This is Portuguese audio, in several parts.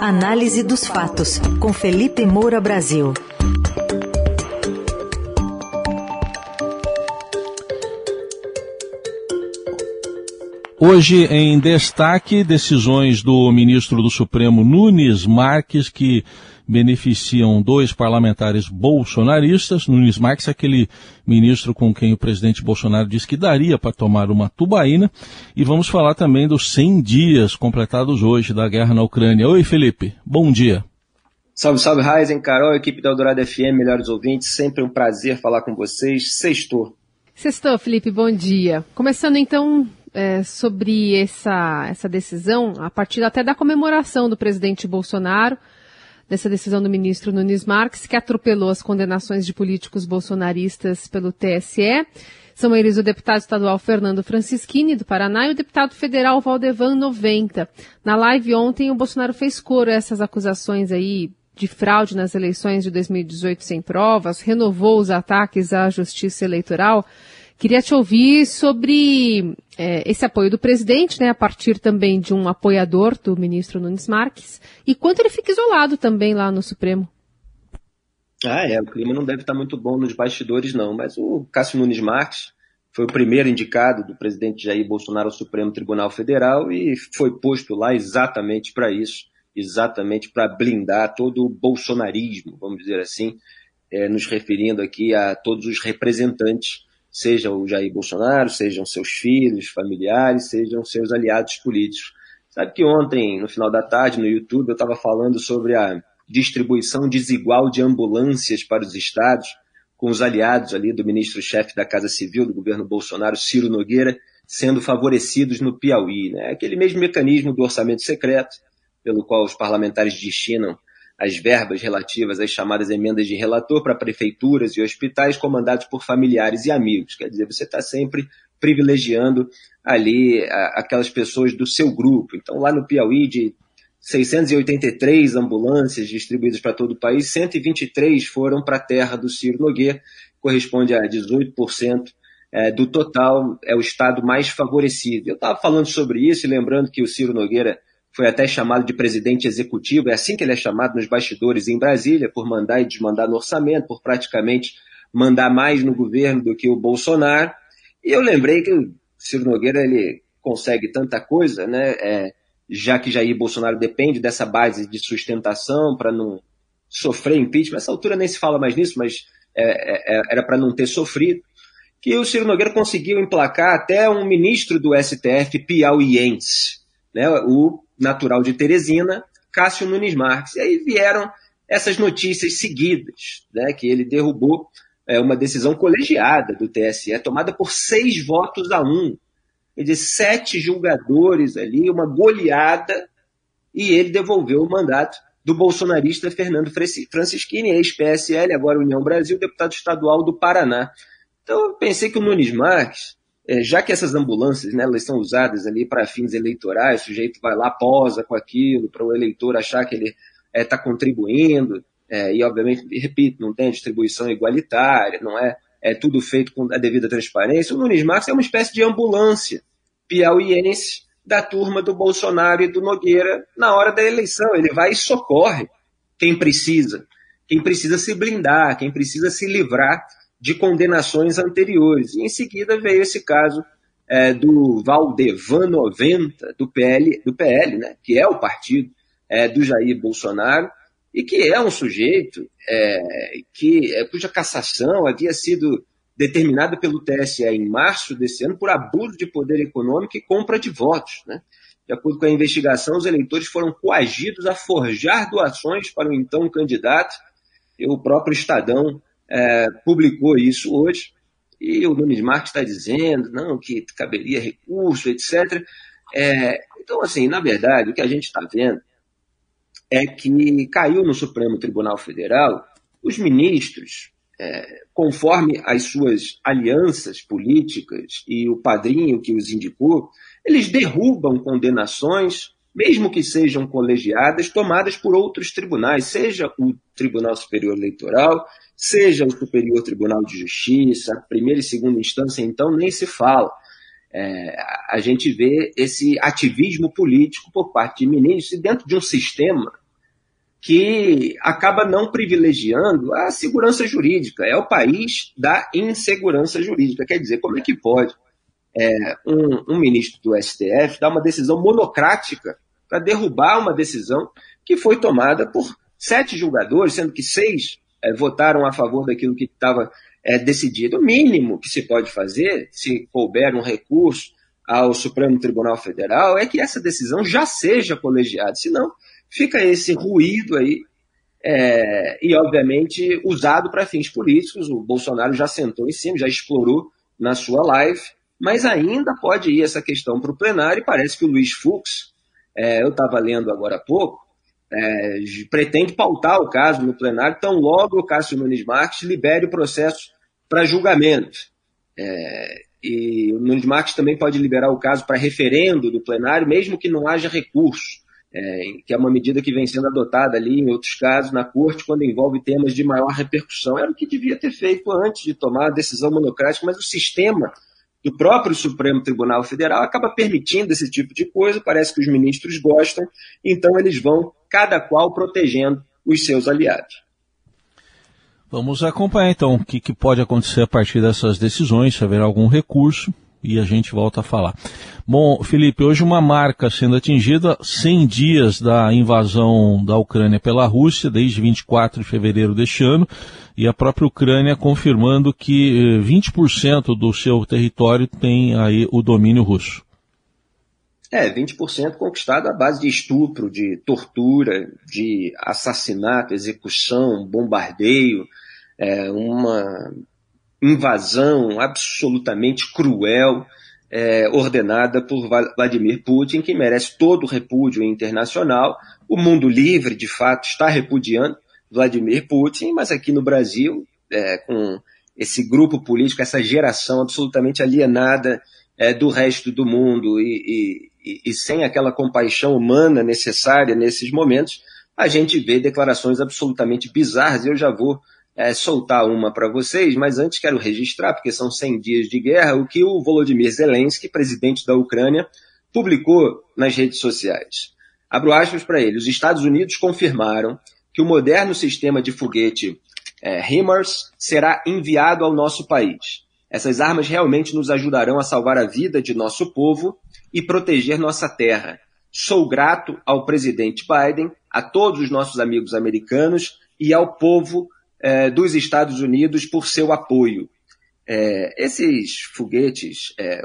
Análise dos fatos, com Felipe Moura Brasil. Hoje, em destaque, decisões do ministro do Supremo Nunes Marques, que beneficiam dois parlamentares bolsonaristas. Nunes Marques, aquele ministro com quem o presidente Bolsonaro disse que daria para tomar uma tubaína. E vamos falar também dos 100 dias completados hoje da guerra na Ucrânia. Oi, Felipe. Bom dia. Salve, salve, Raizen, Carol, equipe da Eldorado FM, melhores ouvintes. Sempre um prazer falar com vocês. Sextou. Sextou, Felipe, bom dia. Começando então é, sobre essa, essa decisão, a partir até da comemoração do presidente Bolsonaro, dessa decisão do ministro Nunes Marques, que atropelou as condenações de políticos bolsonaristas pelo TSE. São eles o deputado estadual Fernando Francischini, do Paraná, e o deputado federal Valdevan 90. Na live ontem, o Bolsonaro fez coro a essas acusações aí de fraude nas eleições de 2018 sem provas, renovou os ataques à justiça eleitoral. Queria te ouvir sobre é, esse apoio do presidente, né, a partir também de um apoiador do ministro Nunes Marques, e quanto ele fica isolado também lá no Supremo. Ah, é, o clima não deve estar muito bom nos bastidores, não, mas o Cássio Nunes Marques foi o primeiro indicado do presidente Jair Bolsonaro ao Supremo Tribunal Federal e foi posto lá exatamente para isso, exatamente para blindar todo o bolsonarismo, vamos dizer assim, é, nos referindo aqui a todos os representantes seja o Jair Bolsonaro, sejam seus filhos, familiares, sejam seus aliados políticos. Sabe que ontem, no final da tarde, no YouTube, eu estava falando sobre a distribuição desigual de ambulâncias para os estados, com os aliados ali do ministro-chefe da Casa Civil do governo Bolsonaro, Ciro Nogueira, sendo favorecidos no Piauí. Né? Aquele mesmo mecanismo do orçamento secreto, pelo qual os parlamentares destinam as verbas relativas às chamadas emendas de relator para prefeituras e hospitais comandados por familiares e amigos. Quer dizer, você está sempre privilegiando ali aquelas pessoas do seu grupo. Então, lá no Piauí, de 683 ambulâncias distribuídas para todo o país, 123 foram para a terra do Ciro Nogueira, corresponde a 18% é, do total, é o estado mais favorecido. Eu estava falando sobre isso e lembrando que o Ciro Nogueira foi até chamado de presidente executivo, é assim que ele é chamado nos bastidores em Brasília, por mandar e desmandar no orçamento, por praticamente mandar mais no governo do que o Bolsonaro. E eu lembrei que o Ciro Nogueira ele consegue tanta coisa, né? É, já que Jair Bolsonaro depende dessa base de sustentação para não sofrer impeachment. Nessa altura nem se fala mais nisso, mas é, é, é era para não ter sofrido. Que o Ciro Nogueira conseguiu emplacar até um ministro do STF piauiense, né? O natural de Teresina, Cássio Nunes Marques. E aí vieram essas notícias seguidas, né, que ele derrubou é, uma decisão colegiada do TSE, tomada por seis votos a um. Quer dizer, sete julgadores ali, uma goleada, e ele devolveu o mandato do bolsonarista Fernando Francischini, ex-PSL, agora União Brasil, deputado estadual do Paraná. Então eu pensei que o Nunes Marques já que essas ambulâncias, né, elas são usadas ali para fins eleitorais, o sujeito vai lá, posa com aquilo, para o eleitor achar que ele está é, contribuindo, é, e obviamente, repito, não tem distribuição igualitária, não é, é tudo feito com a devida transparência. O Nunes Marques é uma espécie de ambulância piauiense da turma do Bolsonaro e do Nogueira na hora da eleição. Ele vai e socorre quem precisa, quem precisa se blindar, quem precisa se livrar de condenações anteriores. E em seguida veio esse caso é, do Valdevan 90, do PL, do PL né, que é o partido é, do Jair Bolsonaro, e que é um sujeito é, que, é, cuja cassação havia sido determinada pelo TSE em março desse ano por abuso de poder econômico e compra de votos. Né? De acordo com a investigação, os eleitores foram coagidos a forjar doações para o então candidato, e o próprio Estadão é, publicou isso hoje, e o Nunes Marques está dizendo não, que caberia recurso, etc. É, então, assim, na verdade, o que a gente está vendo é que caiu no Supremo Tribunal Federal os ministros, é, conforme as suas alianças políticas e o padrinho que os indicou, eles derrubam condenações, mesmo que sejam colegiadas, tomadas por outros tribunais, seja o Tribunal Superior Eleitoral, seja o Superior Tribunal de Justiça, primeira e segunda instância, então nem se fala. É, a gente vê esse ativismo político por parte de ministros dentro de um sistema que acaba não privilegiando a segurança jurídica. É o país da insegurança jurídica. Quer dizer, como é que pode é, um, um ministro do STF dar uma decisão monocrática para derrubar uma decisão que foi tomada por sete julgadores, sendo que seis é, votaram a favor daquilo que estava é, decidido. O mínimo que se pode fazer, se couber um recurso ao Supremo Tribunal Federal, é que essa decisão já seja colegiada, senão fica esse ruído aí é, e, obviamente, usado para fins políticos. O Bolsonaro já sentou em cima, já explorou na sua live, mas ainda pode ir essa questão para o plenário e parece que o Luiz Fux, é, eu estava lendo agora há pouco, é, pretende pautar o caso no plenário, tão logo o Cássio Nunes Marques libere o processo para julgamento. É, e o Nunes Marques também pode liberar o caso para referendo do plenário, mesmo que não haja recurso, é, que é uma medida que vem sendo adotada ali em outros casos na corte, quando envolve temas de maior repercussão. Era o que devia ter feito antes de tomar a decisão monocrática, mas o sistema do próprio Supremo Tribunal Federal acaba permitindo esse tipo de coisa, parece que os ministros gostam, então eles vão, cada qual, protegendo os seus aliados. Vamos acompanhar então o que, que, pode acontecer a partir dessas decisões, se haverá algum recurso, e a gente volta a falar. Bom, Felipe, hoje uma marca sendo atingida, 100 dias da invasão da Ucrânia pela Rússia, desde 24 de fevereiro deste ano, e a própria Ucrânia confirmando que 20% eh, do seu território tem aí o domínio russo. É, 20% conquistado à base de estupro, de tortura, de assassinato, execução, bombardeio, é, uma invasão absolutamente cruel é, ordenada por Vladimir Putin, que merece todo o repúdio internacional. O mundo livre, de fato, está repudiando Vladimir Putin, mas aqui no Brasil, é, com esse grupo político, essa geração absolutamente alienada é, do resto do mundo e, e, e sem aquela compaixão humana necessária nesses momentos, a gente vê declarações absolutamente bizarras. Eu já vou é, soltar uma para vocês, mas antes quero registrar, porque são 100 dias de guerra, o que o Volodymyr Zelensky, presidente da Ucrânia, publicou nas redes sociais. Abro aspas para ele. Os Estados Unidos confirmaram que o moderno sistema de foguete é, HIMARS será enviado ao nosso país. Essas armas realmente nos ajudarão a salvar a vida de nosso povo e proteger nossa terra. Sou grato ao presidente Biden, a todos os nossos amigos americanos e ao povo eh, dos Estados Unidos por seu apoio. Eh, esses foguetes, eh,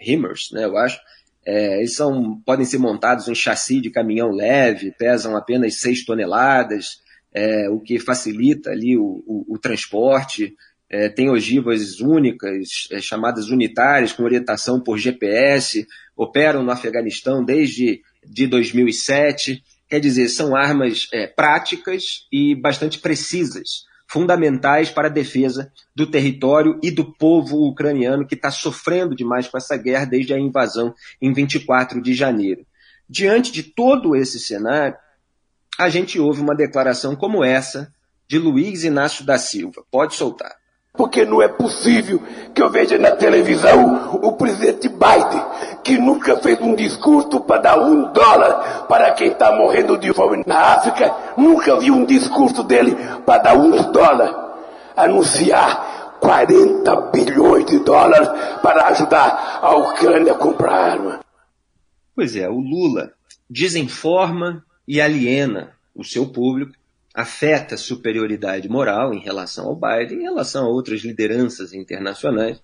HIMARS, né, eu acho, eh, eles são, podem ser montados em chassi de caminhão leve, pesam apenas 6 toneladas, eh, o que facilita ali o, o, o transporte é, tem ogivas únicas, é, chamadas unitárias, com orientação por GPS, operam no Afeganistão desde de 2007. Quer dizer, são armas é, práticas e bastante precisas, fundamentais para a defesa do território e do povo ucraniano que está sofrendo demais com essa guerra desde a invasão em 24 de janeiro. Diante de todo esse cenário, a gente ouve uma declaração como essa de Luiz Inácio da Silva. Pode soltar. Porque não é possível que eu veja na televisão o presidente Biden, que nunca fez um discurso para dar um dólar para quem está morrendo de fome na África, nunca vi um discurso dele para dar um dólar, anunciar 40 bilhões de dólares para ajudar a Ucrânia a comprar arma. Pois é, o Lula desinforma e aliena o seu público afeta superioridade moral em relação ao Biden, em relação a outras lideranças internacionais.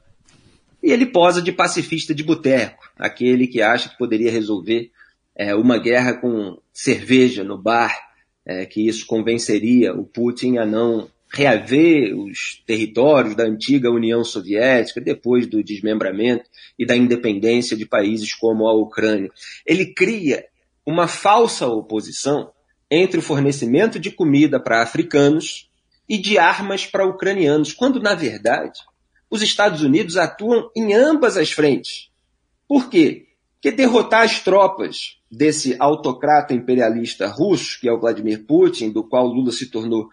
E ele posa de pacifista de boteco, aquele que acha que poderia resolver é, uma guerra com cerveja no bar, é, que isso convenceria o Putin a não reaver os territórios da antiga União Soviética depois do desmembramento e da independência de países como a Ucrânia. Ele cria uma falsa oposição entre o fornecimento de comida para africanos e de armas para ucranianos, quando, na verdade, os Estados Unidos atuam em ambas as frentes. Por quê? Porque derrotar as tropas desse autocrata imperialista russo, que é o Vladimir Putin, do qual Lula se tornou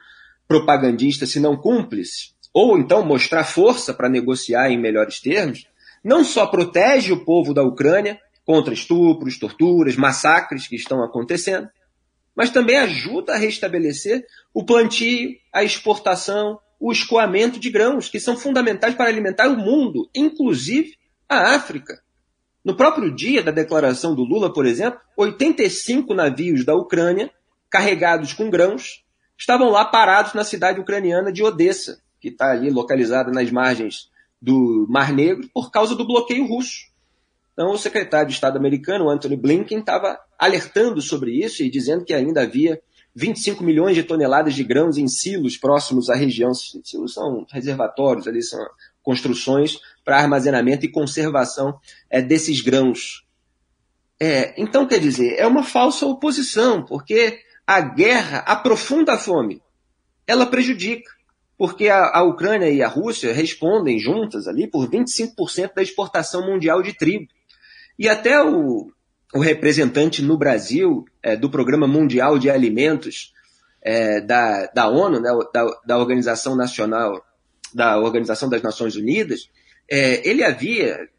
propagandista, se não cúmplice, ou então mostrar força para negociar em melhores termos, não só protege o povo da Ucrânia contra estupros, torturas, massacres que estão acontecendo, mas também ajuda a restabelecer o plantio, a exportação, o escoamento de grãos, que são fundamentais para alimentar o mundo, inclusive a África. No próprio dia da declaração do Lula, por exemplo, 85 navios da Ucrânia, carregados com grãos, estavam lá parados na cidade ucraniana de Odessa, que está ali localizada nas margens do Mar Negro, por causa do bloqueio russo. Então, o secretário de Estado americano, Anthony Blinken, estava alertando sobre isso e dizendo que ainda havia 25 milhões de toneladas de grãos em silos próximos à região. Silos são reservatórios, ali são construções para armazenamento e conservação é, desses grãos. É, então, quer dizer, é uma falsa oposição, porque a guerra aprofunda a fome. Ela prejudica, porque a, a Ucrânia e a Rússia respondem juntas ali por 25% da exportação mundial de trigo. E até o, o representante no Brasil é, do Programa Mundial de Alimentos é, da, da ONU, né, da, da Organização Nacional, da Organização das Nações Unidas, é, ele havia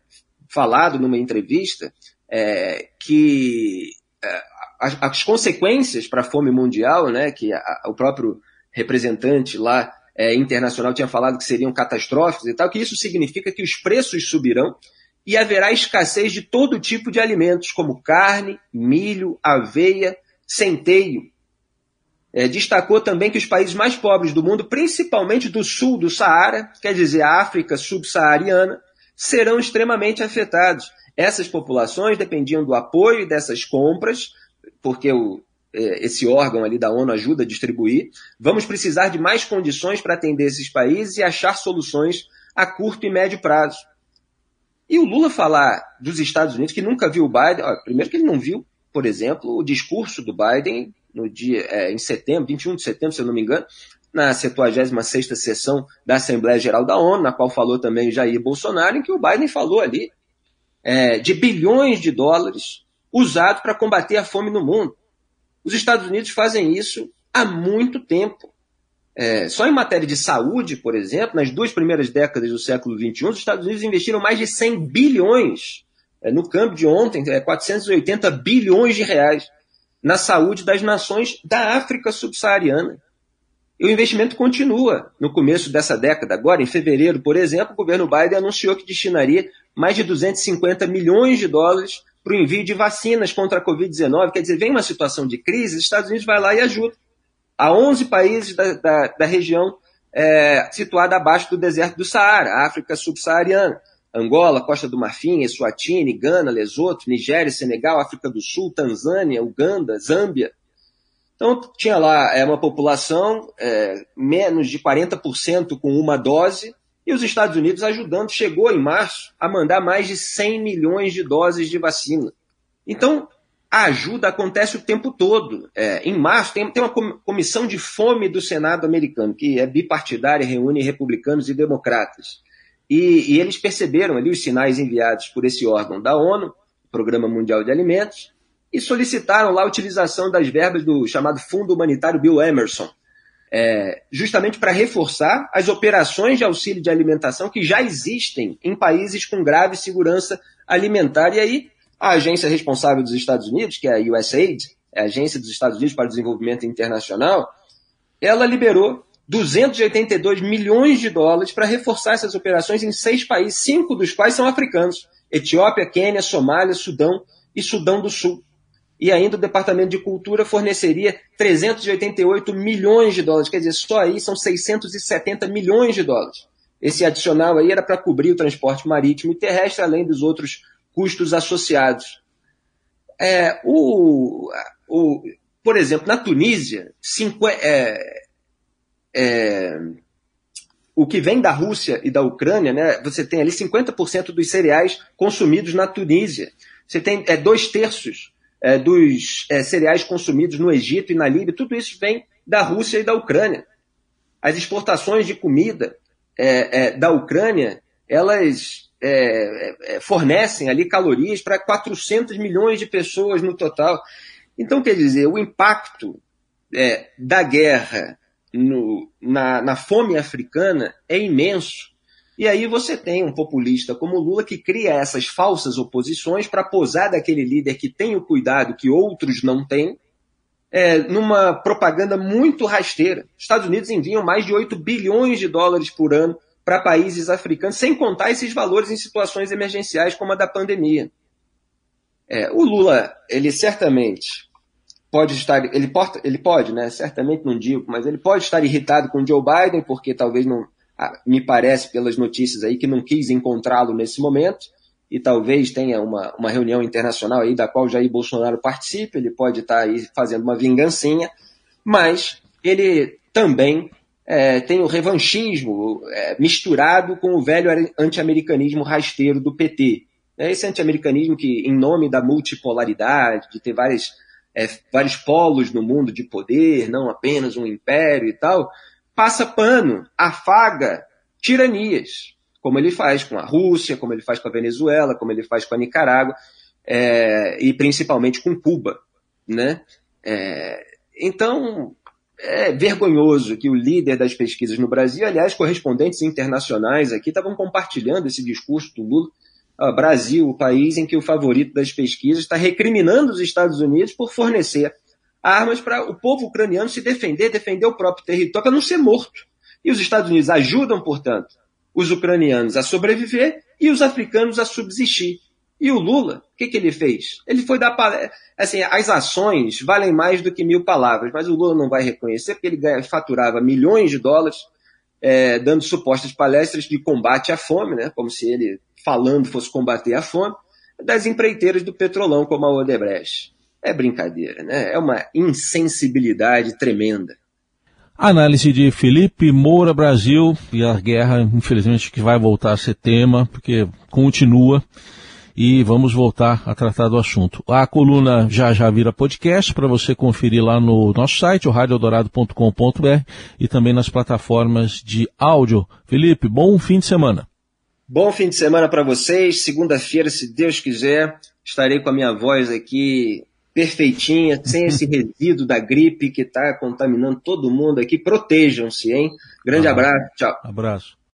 falado numa entrevista é, que é, as, as, consequências para a fome mundial, né, que a, o próprio representante lá é, internacional tinha falado que seriam catastróficas e tal, que isso significa que os preços subirão e haverá escassez de todo tipo de alimentos, como carne, milho, aveia, centeio. É, destacou também que os países mais pobres do mundo, principalmente do sul do Saara, quer dizer, a África subsaariana, serão extremamente afetados. Essas populações dependiam do apoio dessas compras, porque o, é, esse órgão ali da ONU ajuda a distribuir. Vamos precisar de mais condições para atender esses países e achar soluções a curto e médio prazo. E o Lula falar dos Estados Unidos, que nunca viu o Biden, ó, primeiro que ele não viu, por exemplo, o discurso do Biden no dia, é, em setembro, 21 de setembro, se eu não me engano, na 76ª sessão da Assembleia Geral da ONU, na qual falou também Jair Bolsonaro, em que o Biden falou ali é, de bilhões de dólares usados para combater a fome no mundo. Os Estados Unidos fazem isso há muito tempo. É, só em matéria de saúde, por exemplo, nas duas primeiras décadas do século XXI, os Estados Unidos investiram mais de 100 bilhões, é, no câmbio de ontem, é, 480 bilhões de reais, na saúde das nações da África subsaariana. E o investimento continua. No começo dessa década, agora, em fevereiro, por exemplo, o governo Biden anunciou que destinaria mais de 250 milhões de dólares para o envio de vacinas contra a Covid-19. Quer dizer, vem uma situação de crise, os Estados Unidos vai lá e ajuda a 11 países da, da, da região é, situada abaixo do deserto do Saara, África subsaariana. Angola, Costa do Marfim, Eswatini, Gana, Lesoto, Nigéria, Senegal, África do Sul, Tanzânia, Uganda, Zâmbia. Então, tinha lá é, uma população é, menos de 40% com uma dose, e os Estados Unidos ajudando, chegou em março a mandar mais de 100 milhões de doses de vacina. Então, a ajuda acontece o tempo todo. É, em março, tem, tem, uma comissão de fome do Senado americano, que é bipartidária, reúne republicanos e democratas. E, e, eles perceberam ali os sinais enviados por esse órgão da ONU, Programa Mundial de Alimentos, e solicitaram lá a utilização das verbas do chamado Fundo Humanitário Bill Emerson, é, justamente para reforçar as operações de auxílio de alimentação que já existem em países com grave segurança alimentar. E aí, a agência responsável dos Estados Unidos, que é a USAID, é a Agência dos Estados Unidos para o Desenvolvimento Internacional, ela liberou 282 milhões de dólares para reforçar essas operações em seis países, cinco dos quais são africanos: Etiópia, Quênia, Somália, Sudão e Sudão do Sul. E ainda o Departamento de Cultura forneceria 388 milhões de dólares, quer dizer, só aí são 670 milhões de dólares. Esse adicional aí era para cobrir o transporte marítimo e terrestre, além dos outros custos associados. É, o, o, por exemplo, na Tunísia, cinco, é, é, o que vem da Rússia e da Ucrânia, né, você tem ali 50% dos cereais consumidos na Tunísia. Você tem é, dois terços é, dos é, cereais consumidos no Egito e na Líbia. Tudo isso vem da Rússia e da Ucrânia. As exportações de comida é, é, da Ucrânia, elas é, é, fornecem ali calorias para 400 milhões de pessoas no total. Então, quer dizer, o impacto é, da guerra no, na, na fome africana é imenso. E aí você tem um populista como Lula que cria essas falsas oposições para posar daquele líder que tem o cuidado que outros não têm, é, numa propaganda muito rasteira. Os Estados Unidos enviam mais de 8 bilhões de dólares por ano para países africanos, sem contar esses valores em situações emergenciais como a da pandemia. É, o Lula, ele certamente pode estar, ele, porta, ele pode, né? Certamente não digo, mas ele pode estar irritado com Joe Biden, porque talvez não, me parece pelas notícias aí que não quis encontrá-lo nesse momento e talvez tenha uma, uma reunião internacional aí da qual Jair Bolsonaro participe, ele pode estar aí fazendo uma vingancinha, mas ele também é, tem o revanchismo é, misturado com o velho anti-americanismo rasteiro do PT. É esse anti-americanismo que, em nome da multipolaridade, de ter várias, é, vários polos no mundo de poder, não apenas um império e tal, passa pano, afaga tiranias como ele faz com a Rússia, como ele faz com a Venezuela, como ele faz com a Nicarágua, é, e principalmente com Cuba. Né? É, então, é vergonhoso que o líder das pesquisas no Brasil, aliás, correspondentes internacionais aqui estavam compartilhando esse discurso do Lula. O Brasil, o país em que o favorito das pesquisas está recriminando os Estados Unidos por fornecer armas para o povo ucraniano se defender, defender o próprio território, para não ser morto. E os Estados Unidos ajudam, portanto, os ucranianos a sobreviver e os africanos a subsistir. E o Lula, o que, que ele fez? Ele foi dar palestra. Assim, as ações valem mais do que mil palavras, mas o Lula não vai reconhecer porque ele faturava milhões de dólares é, dando supostas palestras de combate à fome, né? como se ele falando fosse combater a fome, das empreiteiras do petrolão como a Odebrecht. É brincadeira, né? É uma insensibilidade tremenda. Análise de Felipe Moura Brasil e a guerra, infelizmente, que vai voltar a ser tema, porque continua e vamos voltar a tratar do assunto. A coluna já já vira podcast para você conferir lá no nosso site, o radioeldorado.com.br e também nas plataformas de áudio. Felipe, bom fim de semana. Bom fim de semana para vocês. Segunda-feira, se Deus quiser, estarei com a minha voz aqui perfeitinha, sem esse resíduo da gripe que está contaminando todo mundo aqui. Protejam-se, hein? Grande ah, abraço, tchau. Abraço.